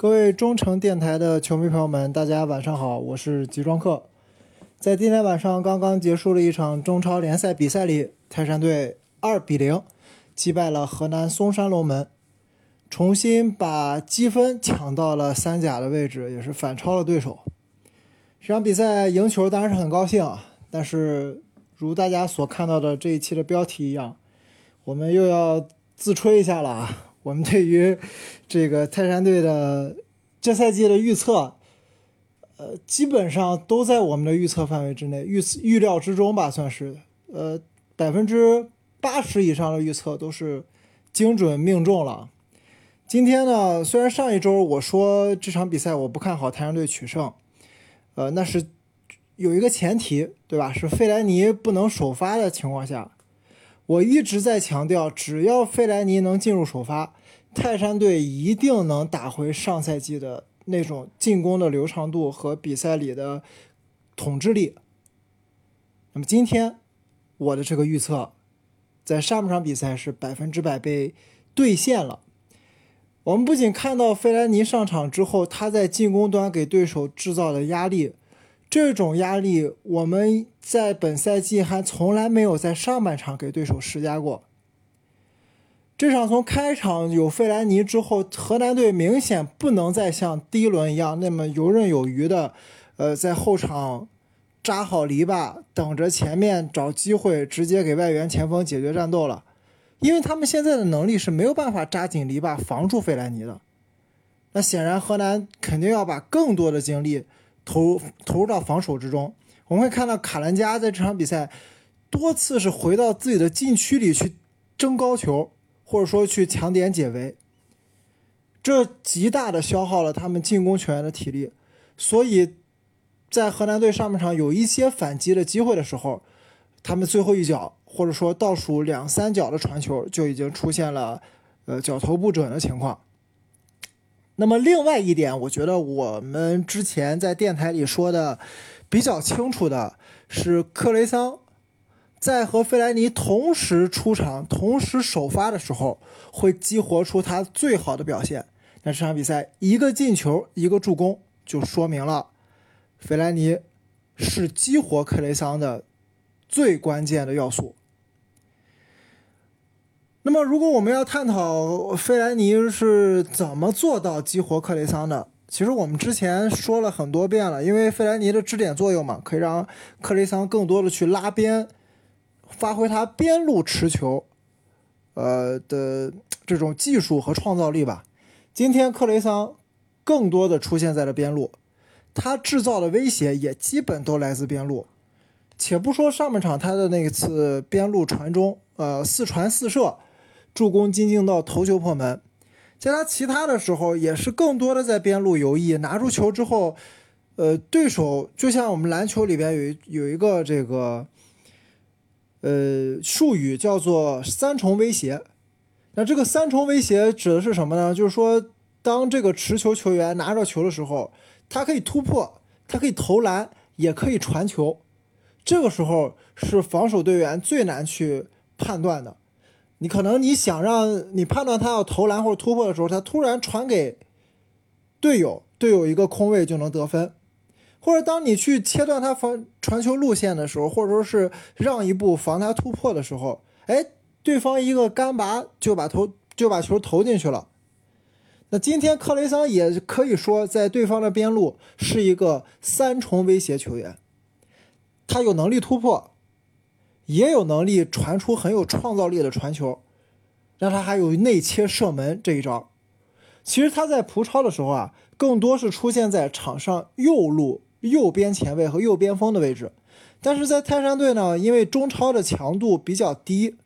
各位中诚电台的球迷朋友们，大家晚上好，我是吉庄客。在今天晚上刚刚结束了一场中超联赛比赛里，泰山队二比零击败了河南嵩山龙门，重新把积分抢到了三甲的位置，也是反超了对手。这场比赛赢球当然是很高兴啊，但是如大家所看到的这一期的标题一样，我们又要自吹一下了啊。我们对于这个泰山队的这赛季的预测，呃，基本上都在我们的预测范围之内，预预料之中吧，算是。呃，百分之八十以上的预测都是精准命中了。今天呢，虽然上一周我说这场比赛我不看好泰山队取胜，呃，那是有一个前提，对吧？是费莱尼不能首发的情况下。我一直在强调，只要费莱尼能进入首发，泰山队一定能打回上赛季的那种进攻的流畅度和比赛里的统治力。那么今天我的这个预测，在上半场比赛是百分之百被兑现了。我们不仅看到费莱尼上场之后，他在进攻端给对手制造的压力。这种压力，我们在本赛季还从来没有在上半场给对手施加过。这场从开场有费莱尼之后，河南队明显不能再像第一轮一样那么游刃有余的，呃，在后场扎好篱笆，等着前面找机会直接给外援前锋解决战斗了。因为他们现在的能力是没有办法扎紧篱笆防住费莱尼的。那显然，河南肯定要把更多的精力。投投入到防守之中，我们会看到卡兰加在这场比赛多次是回到自己的禁区里去争高球，或者说去抢点解围，这极大的消耗了他们进攻球员的体力。所以，在河南队上半场有一些反击的机会的时候，他们最后一脚或者说倒数两三脚的传球就已经出现了呃脚头不准的情况。那么另外一点，我觉得我们之前在电台里说的比较清楚的是，克雷桑在和费莱尼同时出场、同时首发的时候，会激活出他最好的表现。那这场比赛一个进球、一个助攻，就说明了费莱尼是激活克雷桑的最关键的要素。那么，如果我们要探讨费莱尼是怎么做到激活克雷桑的，其实我们之前说了很多遍了。因为费莱尼的支点作用嘛，可以让克雷桑更多的去拉边，发挥他边路持球，呃的这种技术和创造力吧。今天克雷桑更多的出现在了边路，他制造的威胁也基本都来自边路。且不说上半场他的那次边路传中，呃，四传四射。助攻金敬道头球破门，在他其他的时候也是更多的在边路游弋，拿住球之后，呃，对手就像我们篮球里边有有一个这个，呃，术语叫做三重威胁。那这个三重威胁指的是什么呢？就是说，当这个持球球员拿着球的时候，他可以突破，他可以投篮，也可以传球。这个时候是防守队员最难去判断的。你可能你想让你判断他要投篮或者突破的时候，他突然传给队友，队友一个空位就能得分；或者当你去切断他防传球路线的时候，或者说是让一步防他突破的时候，哎，对方一个干拔就把投就把球投进去了。那今天克雷桑也可以说在对方的边路是一个三重威胁球员，他有能力突破。也有能力传出很有创造力的传球，让他还有内切射门这一招。其实他在葡超的时候啊，更多是出现在场上右路右边前卫和右边锋的位置。但是在泰山队呢，因为中超的强度比较低，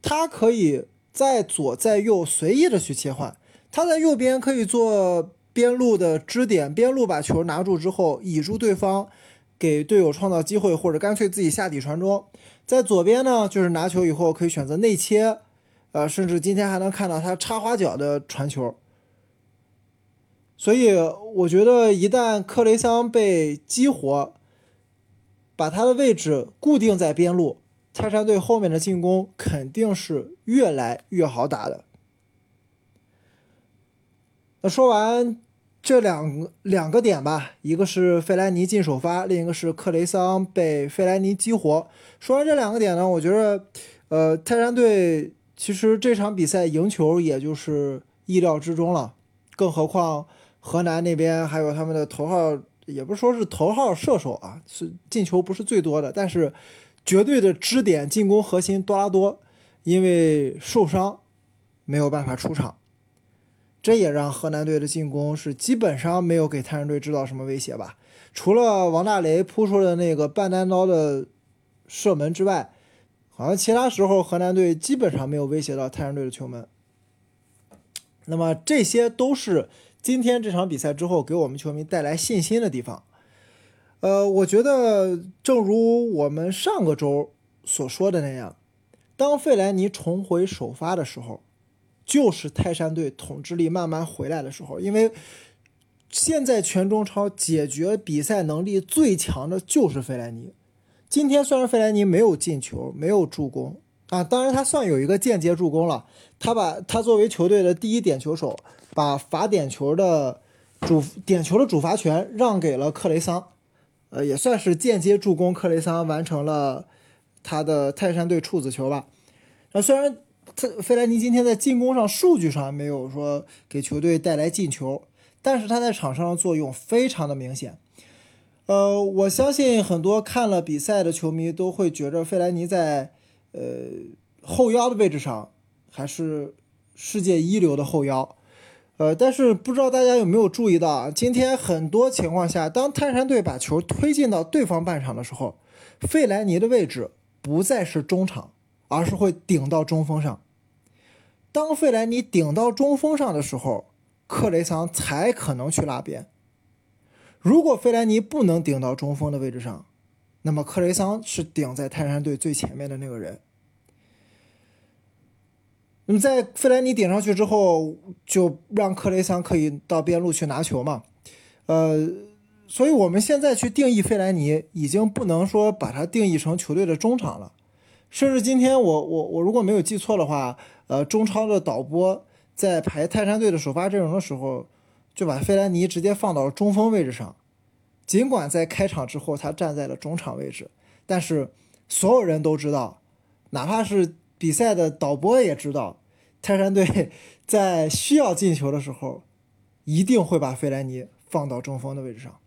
他可以在左在右随意的去切换。他在右边可以做边路的支点，边路把球拿住之后，倚住对方，给队友创造机会，或者干脆自己下底传中。在左边呢，就是拿球以后可以选择内切，呃，甚至今天还能看到他插花脚的传球。所以我觉得，一旦克雷桑被激活，把他的位置固定在边路，泰山队后面的进攻肯定是越来越好打的。那说完这两两个点吧，一个是费莱尼进首发，另一个是克雷桑被费莱尼激活。说完这两个点呢，我觉得，呃，泰山队其实这场比赛赢球也就是意料之中了。更何况河南那边还有他们的头号，也不是说是头号射手啊，是进球不是最多的，但是绝对的支点进攻核心多拉多，因为受伤没有办法出场。这也让河南队的进攻是基本上没有给泰山队制造什么威胁吧？除了王大雷扑出的那个半单刀的射门之外，好像其他时候河南队基本上没有威胁到泰山队的球门。那么这些都是今天这场比赛之后给我们球迷带来信心的地方。呃，我觉得正如我们上个周所说的那样，当费莱尼重回首发的时候。就是泰山队统治力慢慢回来的时候，因为现在全中超解决比赛能力最强的就是费莱尼。今天虽然费莱尼没有进球，没有助攻啊，当然他算有一个间接助攻了。他把他作为球队的第一点球手，把罚点球的主点球的主罚权让给了克雷桑，呃，也算是间接助攻克雷桑完成了他的泰山队处子球吧。那虽然。费莱尼今天在进攻上数据上没有说给球队带来进球，但是他在场上的作用非常的明显。呃，我相信很多看了比赛的球迷都会觉着费莱尼在呃后腰的位置上还是世界一流的后腰。呃，但是不知道大家有没有注意到啊？今天很多情况下，当泰山队把球推进到对方半场的时候，费莱尼的位置不再是中场。而是会顶到中锋上。当费莱尼顶到中锋上的时候，克雷桑才可能去拉边。如果费莱尼不能顶到中锋的位置上，那么克雷桑是顶在泰山队最前面的那个人。那么在费莱尼顶上去之后，就让克雷桑可以到边路去拿球嘛？呃，所以我们现在去定义费莱尼，已经不能说把它定义成球队的中场了。甚至今天我我我如果没有记错的话，呃，中超的导播在排泰山队的首发阵容的时候，就把费兰尼直接放到了中锋位置上。尽管在开场之后他站在了中场位置，但是所有人都知道，哪怕是比赛的导播也知道，泰山队 在需要进球的时候，一定会把费兰尼放到中锋的位置上。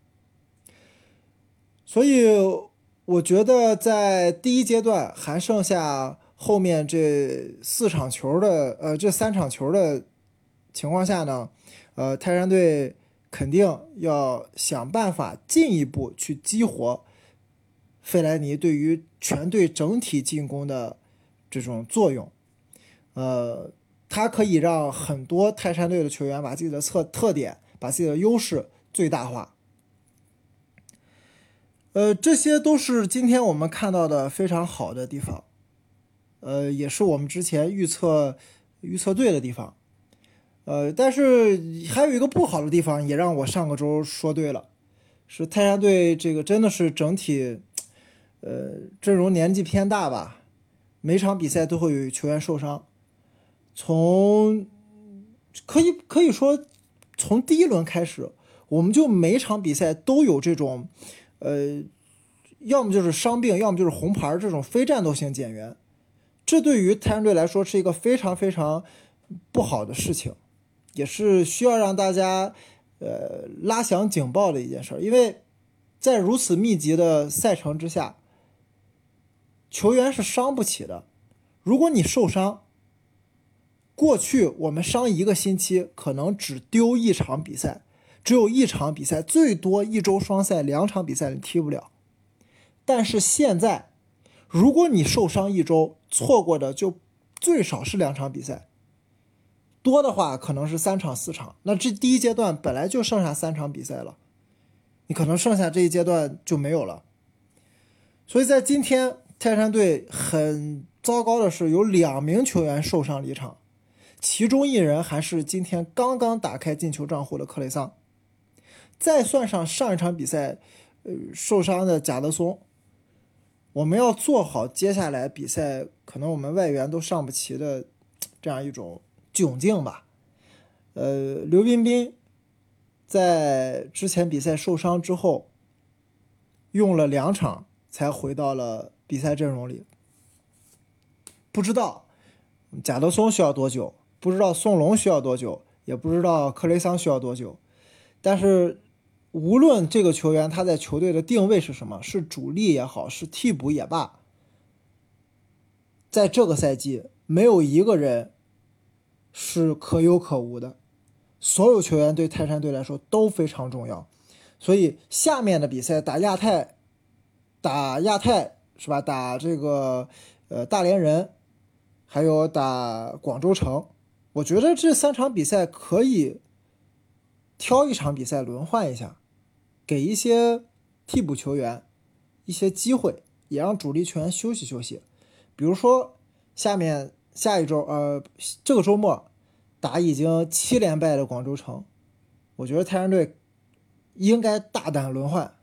所以。我觉得在第一阶段还剩下后面这四场球的，呃，这三场球的情况下呢，呃，泰山队肯定要想办法进一步去激活费莱尼对于全队整体进攻的这种作用，呃，他可以让很多泰山队的球员把自己的特特点、把自己的优势最大化。呃，这些都是今天我们看到的非常好的地方，呃，也是我们之前预测预测对的地方，呃，但是还有一个不好的地方，也让我上个周说对了，是泰山队这个真的是整体，呃，阵容年纪偏大吧，每场比赛都会有球员受伤，从可以可以说从第一轮开始，我们就每场比赛都有这种。呃，要么就是伤病，要么就是红牌这种非战斗性减员，这对于泰山队来说是一个非常非常不好的事情，也是需要让大家呃拉响警报的一件事。因为在如此密集的赛程之下，球员是伤不起的。如果你受伤，过去我们伤一个星期可能只丢一场比赛。只有一场比赛，最多一周双赛，两场比赛你踢不了。但是现在，如果你受伤一周，错过的就最少是两场比赛，多的话可能是三场四场。那这第一阶段本来就剩下三场比赛了，你可能剩下这一阶段就没有了。所以在今天，泰山队很糟糕的是有两名球员受伤离场，其中一人还是今天刚刚打开进球账户的克雷桑。再算上上一场比赛，呃，受伤的贾德松，我们要做好接下来比赛可能我们外援都上不齐的这样一种窘境吧。呃，刘彬彬在之前比赛受伤之后，用了两场才回到了比赛阵容里。不知道贾德松需要多久，不知道宋龙需要多久，也不知道克雷桑需要多久。但是，无论这个球员他在球队的定位是什么，是主力也好，是替补也罢，在这个赛季没有一个人是可有可无的。所有球员对泰山队来说都非常重要，所以下面的比赛打亚太，打亚太是吧？打这个呃大连人。还有打广州城，我觉得这三场比赛可以挑一场比赛轮换一下，给一些替补球员一些机会，也让主力球员休息休息。比如说下面下一周，呃，这个周末打已经七连败的广州城，我觉得泰山队应该大胆轮换，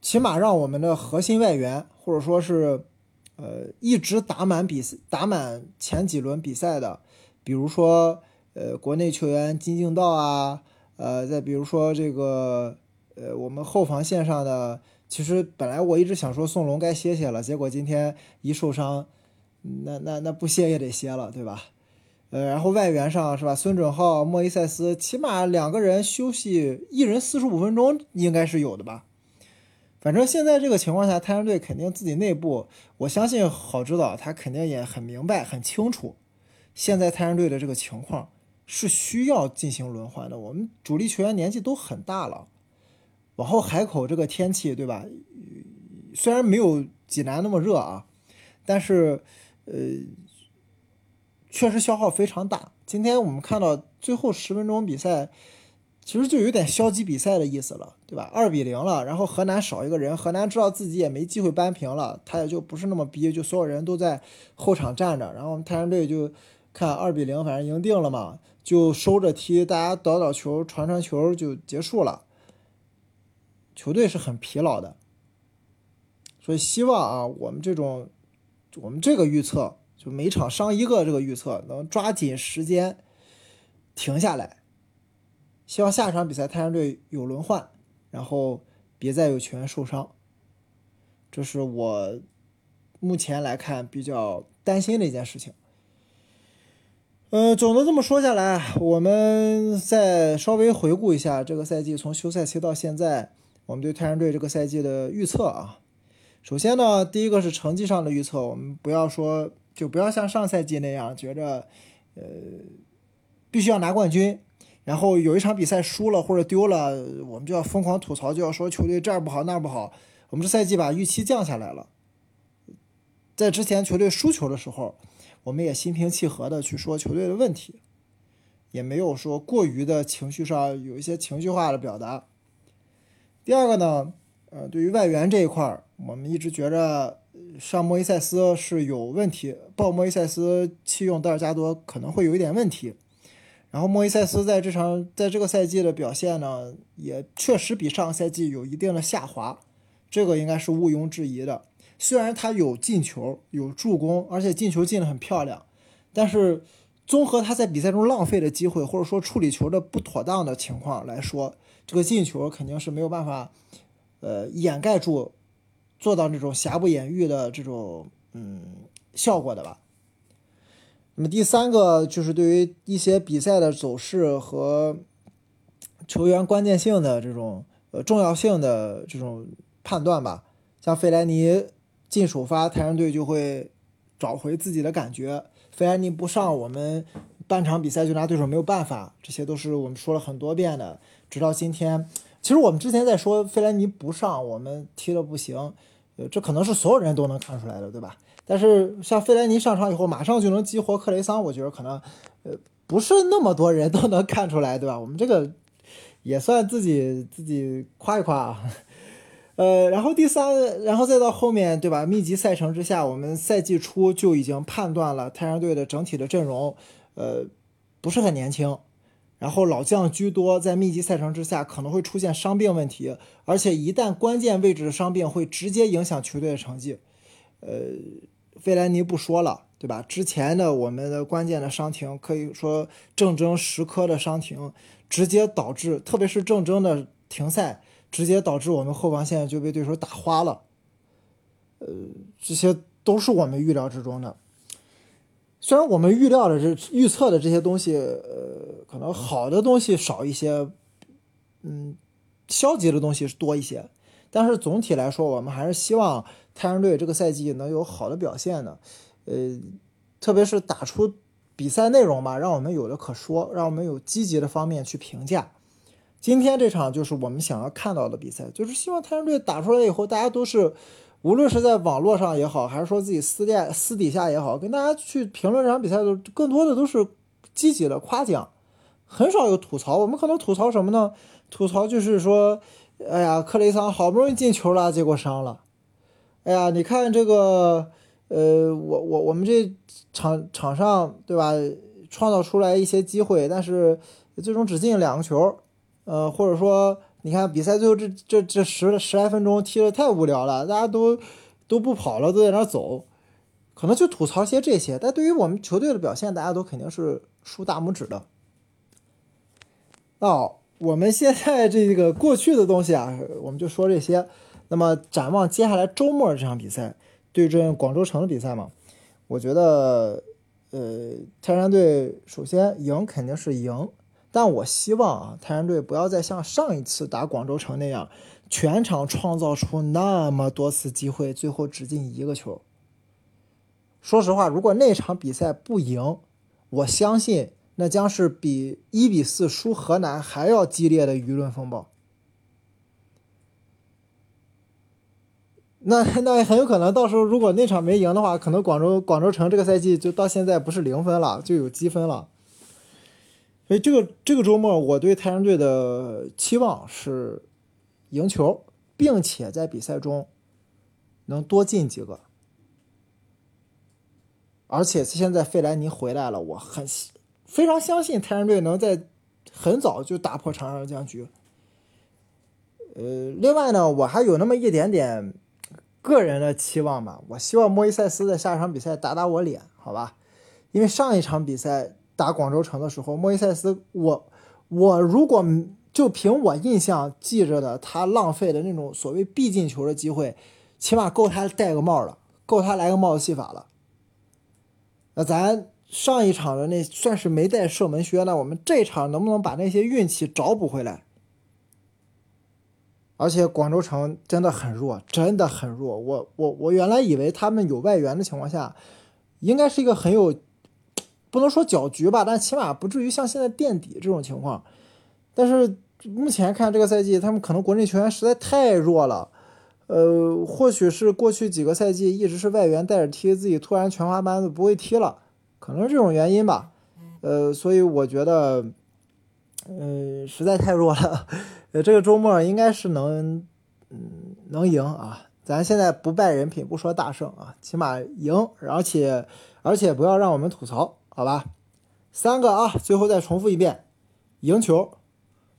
起码让我们的核心外援或者说是。呃，一直打满比赛、打满前几轮比赛的，比如说，呃，国内球员金敬道啊，呃，再比如说这个，呃，我们后防线上的，其实本来我一直想说宋龙该歇歇了，结果今天一受伤，那那那不歇也得歇了，对吧？呃，然后外援上是吧？孙准浩、莫伊塞斯，起码两个人休息，一人四十五分钟应该是有的吧？反正现在这个情况下，泰山队肯定自己内部，我相信郝指导他肯定也很明白、很清楚，现在泰山队的这个情况是需要进行轮换的。我们主力球员年纪都很大了，往后海口这个天气，对吧？虽然没有济南那么热啊，但是呃，确实消耗非常大。今天我们看到最后十分钟比赛。其实就有点消极比赛的意思了，对吧？二比零了，然后河南少一个人，河南知道自己也没机会扳平了，他也就不是那么逼，就所有人都在后场站着，然后泰山队就看二比零，反正赢定了嘛，就收着踢，大家倒倒球、传传球就结束了。球队是很疲劳的，所以希望啊，我们这种我们这个预测，就每场伤一个这个预测，能抓紧时间停下来。希望下一场比赛泰山队有轮换，然后别再有球员受伤。这是我目前来看比较担心的一件事情。嗯，总的这么说下来，我们再稍微回顾一下这个赛季从休赛期到现在，我们对泰山队这个赛季的预测啊。首先呢，第一个是成绩上的预测，我们不要说就不要像上赛季那样觉着呃必须要拿冠军。然后有一场比赛输了或者丢了，我们就要疯狂吐槽，就要说球队这儿不好那儿不好。我们这赛季把预期降下来了。在之前球队输球的时候，我们也心平气和的去说球队的问题，也没有说过于的情绪上有一些情绪化的表达。第二个呢，呃，对于外援这一块儿，我们一直觉着上莫伊塞斯是有问题，报莫伊塞斯弃用德尔加多可能会有一点问题。然后莫伊塞斯在这场在这个赛季的表现呢，也确实比上个赛季有一定的下滑，这个应该是毋庸置疑的。虽然他有进球、有助攻，而且进球进的很漂亮，但是综合他在比赛中浪费的机会，或者说处理球的不妥当的情况来说，这个进球肯定是没有办法，呃，掩盖住，做到那种瑕不掩瑜的这种嗯效果的吧。那么第三个就是对于一些比赛的走势和球员关键性的这种呃重要性的这种判断吧，像费莱尼进首发，泰山队就会找回自己的感觉。费莱尼不上，我们半场比赛就拿对手没有办法，这些都是我们说了很多遍的。直到今天，其实我们之前在说费莱尼不上，我们踢的不行，呃，这可能是所有人都能看出来的，对吧？但是像费莱尼上场以后，马上就能激活克雷桑，我觉得可能，呃，不是那么多人都能看出来，对吧？我们这个也算自己自己夸一夸啊。呃，然后第三，然后再到后面，对吧？密集赛程之下，我们赛季初就已经判断了太阳队的整体的阵容，呃，不是很年轻，然后老将居多，在密集赛程之下可能会出现伤病问题，而且一旦关键位置的伤病会直接影响球队的成绩，呃。费莱尼不说了，对吧？之前的我们的关键的伤停，可以说郑铮、石科的伤停，直接导致，特别是郑铮的停赛，直接导致我们后防线就被对手打花了。呃，这些都是我们预料之中的。虽然我们预料的这预测的这些东西，呃，可能好的东西少一些，嗯，消极的东西是多一些，但是总体来说，我们还是希望太阳队这个赛季能有好的表现的，呃，特别是打出比赛内容吧，让我们有的可说，让我们有积极的方面去评价。今天这场就是我们想要看到的比赛，就是希望太阳队打出来以后，大家都是。无论是在网络上也好，还是说自己私店私底下也好，跟大家去评论这场比赛的，更多的都是积极的夸奖，很少有吐槽。我们可能吐槽什么呢？吐槽就是说，哎呀，克雷桑好不容易进球了，结果伤了。哎呀，你看这个，呃，我我我们这场场上对吧，创造出来一些机会，但是最终只进两个球，呃，或者说。你看比赛最后这这这十十来分钟踢的太无聊了，大家都都不跑了，都在那走，可能就吐槽些这些。但对于我们球队的表现，大家都肯定是竖大拇指的。那我们现在这个过去的东西啊，我们就说这些。那么展望接下来周末这场比赛，对阵广州城的比赛嘛，我觉得，呃，泰山队首先赢肯定是赢。但我希望啊，泰山队不要再像上一次打广州城那样，全场创造出那么多次机会，最后只进一个球。说实话，如果那场比赛不赢，我相信那将是比一比四输河南还要激烈的舆论风暴。那那很有可能到时候如果那场没赢的话，可能广州广州城这个赛季就到现在不是零分了，就有积分了。所以这个这个周末，我对泰山队的期望是赢球，并且在比赛中能多进几个。而且现在费莱尼回来了，我很非常相信泰山队能在很早就打破长沙僵局。呃，另外呢，我还有那么一点点个人的期望吧，我希望莫伊塞斯在下一场比赛打打我脸，好吧？因为上一场比赛。打广州城的时候，莫伊塞斯，我我如果就凭我印象记着的，他浪费的那种所谓必进球的机会，起码够他戴个帽了，够他来个帽子戏法了。那咱上一场的那算是没带射门靴，那我们这场能不能把那些运气找补回来？而且广州城真的很弱，真的很弱。我我我原来以为他们有外援的情况下，应该是一个很有。不能说搅局吧，但起码不至于像现在垫底这种情况。但是目前看这个赛季，他们可能国内球员实在太弱了。呃，或许是过去几个赛季一直是外援带着踢，自己突然全华班子不会踢了，可能是这种原因吧。呃，所以我觉得，嗯，实在太弱了。呃，这个周末应该是能，嗯，能赢啊。咱现在不败人品，不说大胜啊，起码赢，而且而且不要让我们吐槽。好吧，三个啊，最后再重复一遍，赢球，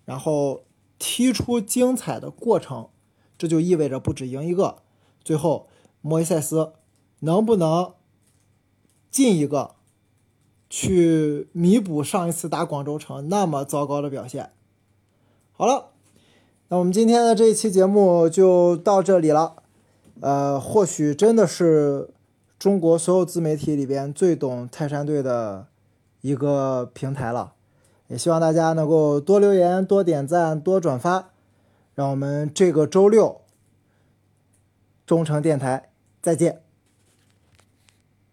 然后踢出精彩的过程，这就意味着不止赢一个。最后，莫伊塞斯能不能进一个，去弥补上一次打广州城那么糟糕的表现？好了，那我们今天的这一期节目就到这里了。呃，或许真的是。中国所有自媒体里边最懂泰山队的一个平台了，也希望大家能够多留言、多点赞、多转发，让我们这个周六中诚电台再见。